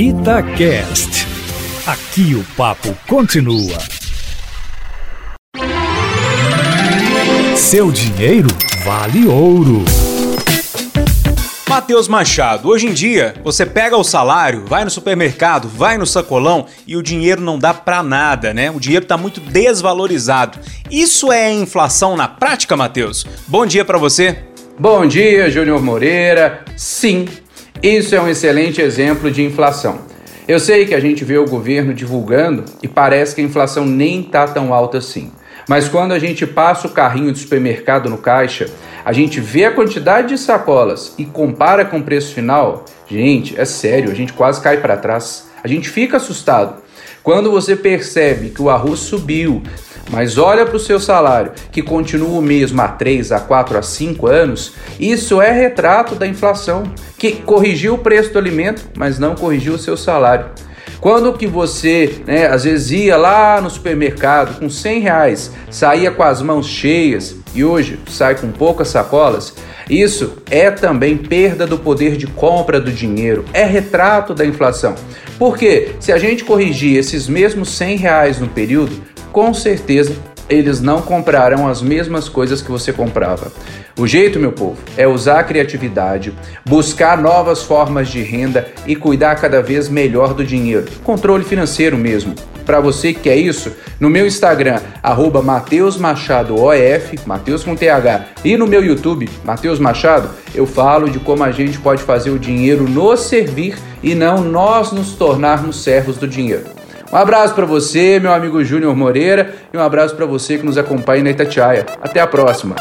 Itacast. Aqui o papo continua. Seu dinheiro vale ouro. Matheus Machado, hoje em dia você pega o salário, vai no supermercado, vai no sacolão e o dinheiro não dá pra nada, né? O dinheiro tá muito desvalorizado. Isso é inflação na prática, Matheus? Bom dia para você. Bom dia, Júnior Moreira. Sim, isso é um excelente exemplo de inflação. Eu sei que a gente vê o governo divulgando e parece que a inflação nem está tão alta assim. Mas quando a gente passa o carrinho do supermercado no caixa, a gente vê a quantidade de sacolas e compara com o preço final, gente, é sério, a gente quase cai para trás. A gente fica assustado. Quando você percebe que o arroz subiu, mas olha para o seu salário, que continua o mesmo há 3, a 4, a 5 anos, isso é retrato da inflação, que corrigiu o preço do alimento, mas não corrigiu o seu salário. Quando que você, né, às vezes ia lá no supermercado com 100 reais, saía com as mãos cheias e hoje sai com poucas sacolas, isso é também perda do poder de compra do dinheiro, é retrato da inflação. Porque se a gente corrigir esses mesmos 100 reais no período, com certeza eles não comprarão as mesmas coisas que você comprava. O jeito, meu povo, é usar a criatividade, buscar novas formas de renda e cuidar cada vez melhor do dinheiro. Controle financeiro mesmo. Para você que quer isso, no meu Instagram, arroba Mateus Machado OF, Mateus com TH, e no meu YouTube, Mateus Machado, eu falo de como a gente pode fazer o dinheiro nos servir e não nós nos tornarmos servos do dinheiro. Um abraço para você, meu amigo Júnior Moreira, e um abraço para você que nos acompanha na Itatiaia. Até a próxima.